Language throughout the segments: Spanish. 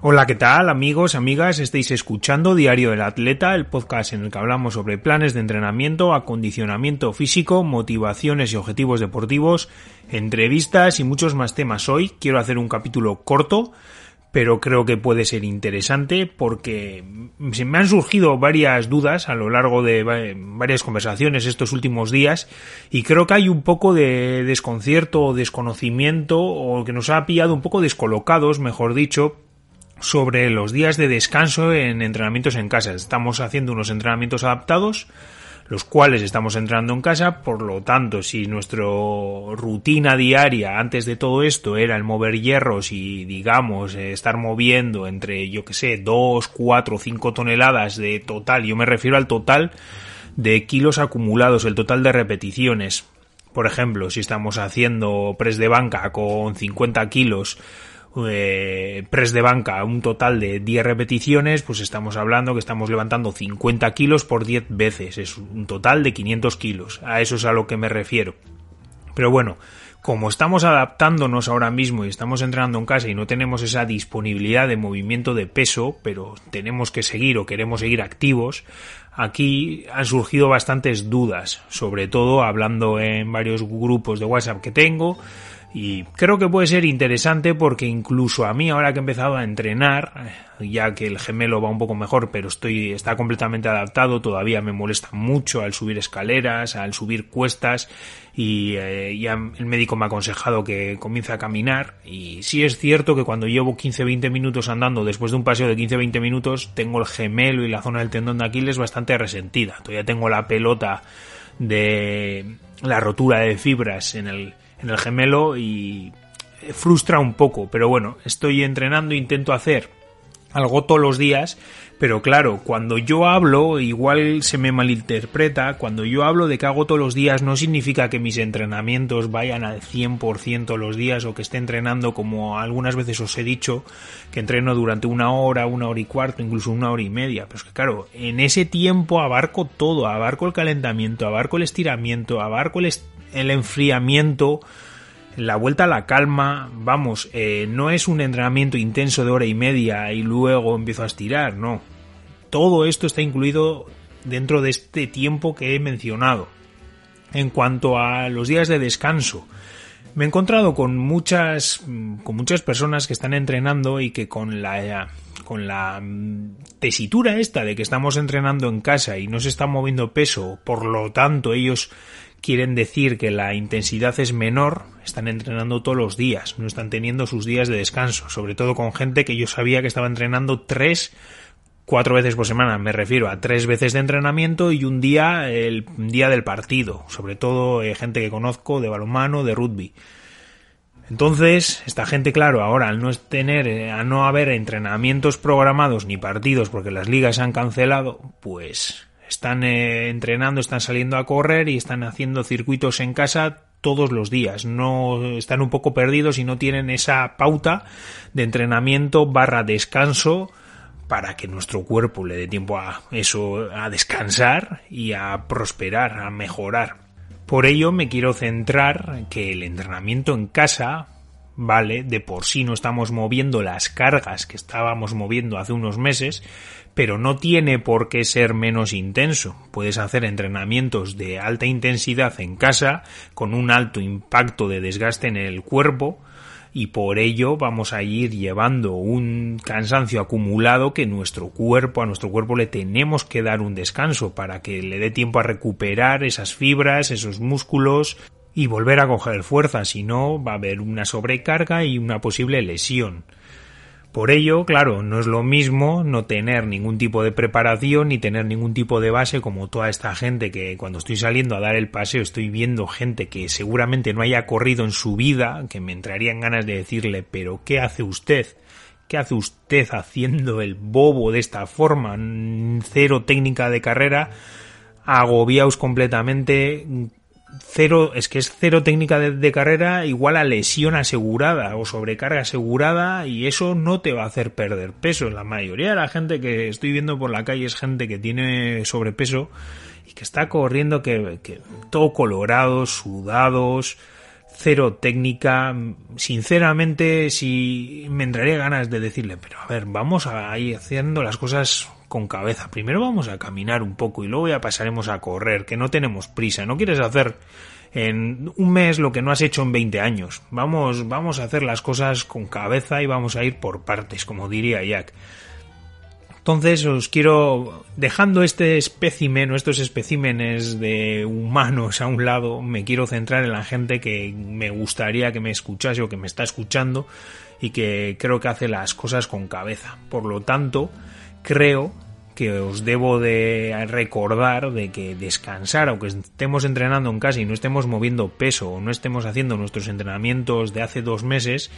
Hola, ¿qué tal amigos, amigas? Estáis escuchando Diario del Atleta, el podcast en el que hablamos sobre planes de entrenamiento, acondicionamiento físico, motivaciones y objetivos deportivos, entrevistas y muchos más temas. Hoy quiero hacer un capítulo corto, pero creo que puede ser interesante porque se me han surgido varias dudas a lo largo de varias conversaciones estos últimos días y creo que hay un poco de desconcierto o desconocimiento o que nos ha pillado un poco descolocados, mejor dicho, sobre los días de descanso en entrenamientos en casa. Estamos haciendo unos entrenamientos adaptados, los cuales estamos entrenando en casa, por lo tanto, si nuestra rutina diaria antes de todo esto era el mover hierros y, digamos, estar moviendo entre, yo que sé, 2, 4, 5 toneladas de total, yo me refiero al total de kilos acumulados, el total de repeticiones. Por ejemplo, si estamos haciendo press de banca con 50 kilos, eh, press de banca un total de 10 repeticiones, pues estamos hablando que estamos levantando 50 kilos por 10 veces, es un total de 500 kilos, a eso es a lo que me refiero. Pero bueno, como estamos adaptándonos ahora mismo y estamos entrenando en casa y no tenemos esa disponibilidad de movimiento de peso, pero tenemos que seguir o queremos seguir activos, aquí han surgido bastantes dudas, sobre todo hablando en varios grupos de WhatsApp que tengo, y creo que puede ser interesante porque incluso a mí ahora que he empezado a entrenar, ya que el gemelo va un poco mejor, pero estoy está completamente adaptado, todavía me molesta mucho al subir escaleras, al subir cuestas y eh, ya el médico me ha aconsejado que comience a caminar y sí es cierto que cuando llevo 15-20 minutos andando después de un paseo de 15-20 minutos tengo el gemelo y la zona del tendón de Aquiles bastante resentida. Todavía tengo la pelota de la rotura de fibras en el en el gemelo y frustra un poco, pero bueno, estoy entrenando, intento hacer algo todos los días, pero claro, cuando yo hablo, igual se me malinterpreta, cuando yo hablo de que hago todos los días no significa que mis entrenamientos vayan al 100% los días o que esté entrenando como algunas veces os he dicho, que entreno durante una hora, una hora y cuarto, incluso una hora y media, pero es que claro, en ese tiempo abarco todo, abarco el calentamiento, abarco el estiramiento, abarco el, el enfriamiento, la vuelta a la calma, vamos, eh, no es un entrenamiento intenso de hora y media y luego empiezo a estirar, no. Todo esto está incluido dentro de este tiempo que he mencionado. En cuanto a los días de descanso, me he encontrado con muchas, con muchas personas que están entrenando y que con la, con la tesitura esta de que estamos entrenando en casa y no se está moviendo peso, por lo tanto ellos quieren decir que la intensidad es menor, están entrenando todos los días, no están teniendo sus días de descanso, sobre todo con gente que yo sabía que estaba entrenando tres, cuatro veces por semana, me refiero a tres veces de entrenamiento y un día, el día del partido, sobre todo eh, gente que conozco de balonmano, de rugby. Entonces, esta gente, claro, ahora al no tener, eh, a no haber entrenamientos programados ni partidos porque las ligas se han cancelado, pues están eh, entrenando, están saliendo a correr y están haciendo circuitos en casa todos los días. No están un poco perdidos y no tienen esa pauta de entrenamiento barra descanso para que nuestro cuerpo le dé tiempo a eso, a descansar y a prosperar, a mejorar. Por ello me quiero centrar que el entrenamiento en casa vale, de por sí no estamos moviendo las cargas que estábamos moviendo hace unos meses, pero no tiene por qué ser menos intenso. Puedes hacer entrenamientos de alta intensidad en casa, con un alto impacto de desgaste en el cuerpo, y por ello vamos a ir llevando un cansancio acumulado que nuestro cuerpo, a nuestro cuerpo le tenemos que dar un descanso para que le dé tiempo a recuperar esas fibras, esos músculos, y volver a coger fuerza, si no va a haber una sobrecarga y una posible lesión. Por ello, claro, no es lo mismo no tener ningún tipo de preparación ni tener ningún tipo de base como toda esta gente que cuando estoy saliendo a dar el paseo estoy viendo gente que seguramente no haya corrido en su vida, que me entrarían ganas de decirle, pero ¿qué hace usted? ¿Qué hace usted haciendo el bobo de esta forma? Cero técnica de carrera, agobiaos completamente, cero, es que es cero técnica de, carrera igual a lesión asegurada o sobrecarga asegurada y eso no te va a hacer perder peso. La mayoría de la gente que estoy viendo por la calle es gente que tiene sobrepeso y que está corriendo que, que todo colorados, sudados, cero técnica. Sinceramente, si me entraría ganas de decirle, pero a ver, vamos a ir haciendo las cosas con cabeza. Primero vamos a caminar un poco y luego ya pasaremos a correr, que no tenemos prisa. No quieres hacer en un mes lo que no has hecho en 20 años. Vamos, vamos a hacer las cosas con cabeza y vamos a ir por partes, como diría Jack. Entonces os quiero, dejando este espécimen o estos especímenes de humanos a un lado, me quiero centrar en la gente que me gustaría que me escuchase o que me está escuchando y que creo que hace las cosas con cabeza. Por lo tanto, creo que os debo de recordar de que descansar, aunque estemos entrenando en casa y no estemos moviendo peso o no estemos haciendo nuestros entrenamientos de hace dos meses,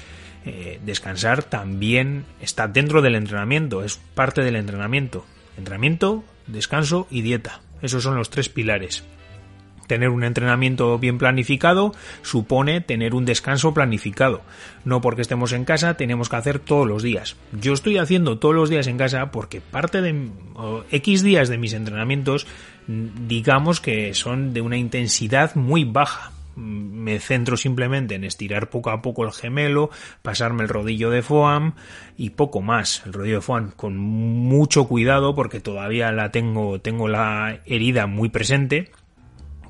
eh, descansar también está dentro del entrenamiento, es parte del entrenamiento. Entrenamiento, descanso y dieta. Esos son los tres pilares. Tener un entrenamiento bien planificado supone tener un descanso planificado. No porque estemos en casa tenemos que hacer todos los días. Yo estoy haciendo todos los días en casa porque parte de X días de mis entrenamientos digamos que son de una intensidad muy baja me centro simplemente en estirar poco a poco el gemelo, pasarme el rodillo de foam y poco más. El rodillo de foam con mucho cuidado porque todavía la tengo, tengo la herida muy presente.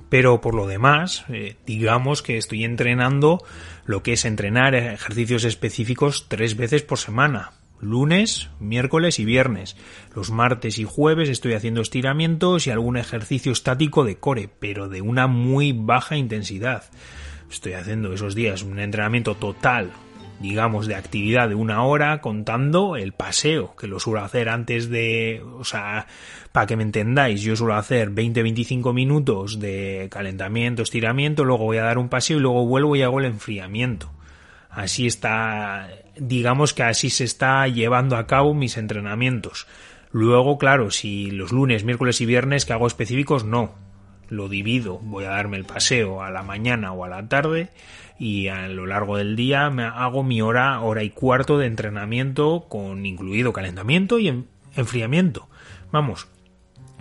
Pero por lo demás, eh, digamos que estoy entrenando lo que es entrenar ejercicios específicos tres veces por semana lunes, miércoles y viernes. Los martes y jueves estoy haciendo estiramientos y algún ejercicio estático de core, pero de una muy baja intensidad. Estoy haciendo esos días un entrenamiento total, digamos, de actividad de una hora, contando el paseo, que lo suelo hacer antes de, o sea, para que me entendáis, yo suelo hacer 20-25 minutos de calentamiento, estiramiento, luego voy a dar un paseo y luego vuelvo y hago el enfriamiento. Así está, digamos que así se está llevando a cabo mis entrenamientos. Luego, claro, si los lunes, miércoles y viernes que hago específicos, no. Lo divido, voy a darme el paseo a la mañana o a la tarde y a lo largo del día me hago mi hora, hora y cuarto de entrenamiento con incluido calentamiento y enfriamiento. Vamos,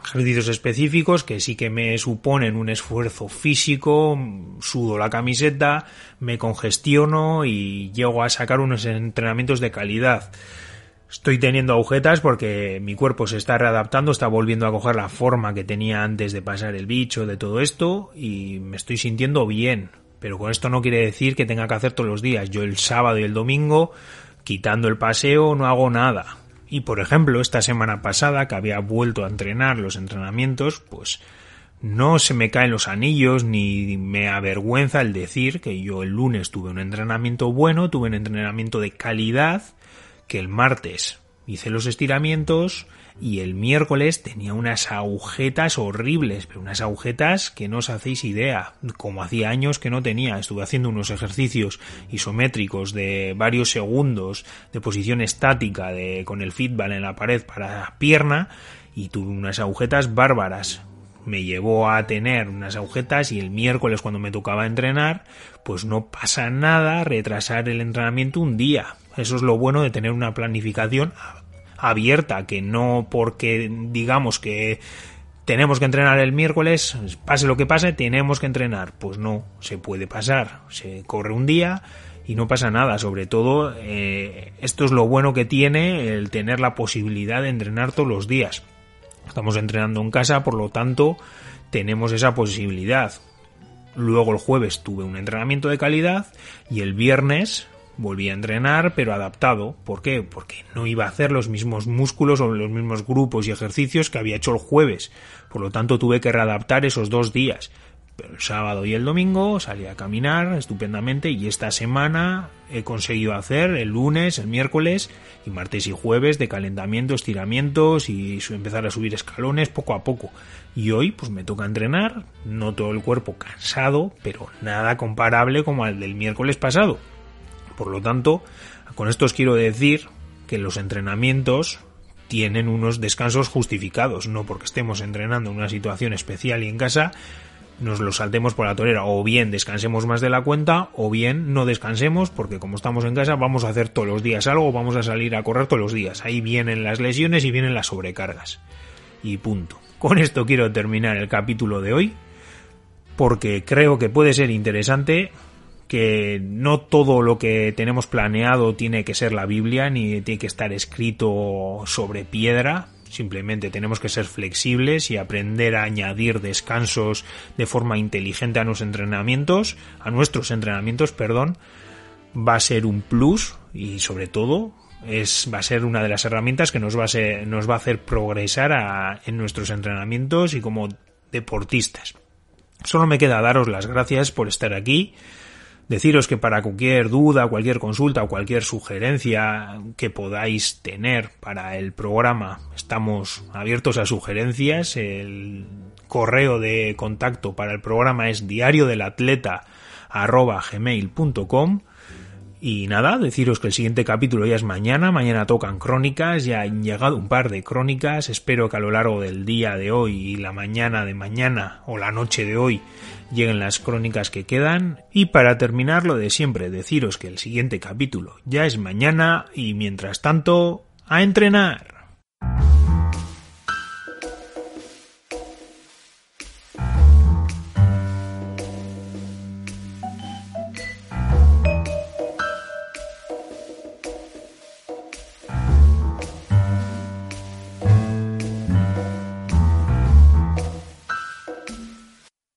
ejercicios específicos que sí que me suponen un esfuerzo físico, sudo la camiseta, me congestiono y llego a sacar unos entrenamientos de calidad. Estoy teniendo agujetas porque mi cuerpo se está readaptando, está volviendo a coger la forma que tenía antes de pasar el bicho, de todo esto, y me estoy sintiendo bien. Pero con esto no quiere decir que tenga que hacer todos los días. Yo el sábado y el domingo, quitando el paseo, no hago nada y por ejemplo, esta semana pasada que había vuelto a entrenar los entrenamientos, pues no se me caen los anillos ni me avergüenza el decir que yo el lunes tuve un entrenamiento bueno, tuve un entrenamiento de calidad, que el martes hice los estiramientos, y el miércoles tenía unas agujetas horribles, pero unas agujetas que no os hacéis idea, como hacía años que no tenía. Estuve haciendo unos ejercicios isométricos de varios segundos de posición estática de, con el feedback en la pared para la pierna y tuve unas agujetas bárbaras. Me llevó a tener unas agujetas y el miércoles cuando me tocaba entrenar, pues no pasa nada retrasar el entrenamiento un día. Eso es lo bueno de tener una planificación abierta, que no porque digamos que tenemos que entrenar el miércoles, pase lo que pase, tenemos que entrenar. Pues no, se puede pasar, se corre un día y no pasa nada. Sobre todo, eh, esto es lo bueno que tiene el tener la posibilidad de entrenar todos los días. Estamos entrenando en casa, por lo tanto, tenemos esa posibilidad. Luego el jueves tuve un entrenamiento de calidad y el viernes volví a entrenar, pero adaptado. ¿Por qué? Porque no iba a hacer los mismos músculos o los mismos grupos y ejercicios que había hecho el jueves. Por lo tanto, tuve que readaptar esos dos días. Pero el sábado y el domingo salí a caminar estupendamente y esta semana he conseguido hacer el lunes, el miércoles y martes y jueves de calentamiento, estiramientos y empezar a subir escalones poco a poco. Y hoy pues me toca entrenar, no todo el cuerpo cansado, pero nada comparable como al del miércoles pasado. Por lo tanto, con esto os quiero decir que los entrenamientos tienen unos descansos justificados, no porque estemos entrenando en una situación especial y en casa nos lo saltemos por la torera, o bien descansemos más de la cuenta, o bien no descansemos, porque como estamos en casa vamos a hacer todos los días algo, vamos a salir a correr todos los días. Ahí vienen las lesiones y vienen las sobrecargas. Y punto. Con esto quiero terminar el capítulo de hoy, porque creo que puede ser interesante que no todo lo que tenemos planeado tiene que ser la Biblia ni tiene que estar escrito sobre piedra. Simplemente tenemos que ser flexibles y aprender a añadir descansos de forma inteligente a nuestros entrenamientos, a nuestros entrenamientos, perdón. Va a ser un plus y sobre todo es, va a ser una de las herramientas que nos va a, ser, nos va a hacer progresar en nuestros entrenamientos y como deportistas. Solo me queda daros las gracias por estar aquí Deciros que para cualquier duda, cualquier consulta o cualquier sugerencia que podáis tener para el programa, estamos abiertos a sugerencias. El correo de contacto para el programa es diario del atleta gmail.com y nada, deciros que el siguiente capítulo ya es mañana, mañana tocan crónicas, ya han llegado un par de crónicas, espero que a lo largo del día de hoy y la mañana de mañana o la noche de hoy lleguen las crónicas que quedan y para terminar lo de siempre, deciros que el siguiente capítulo ya es mañana y mientras tanto, a entrenar.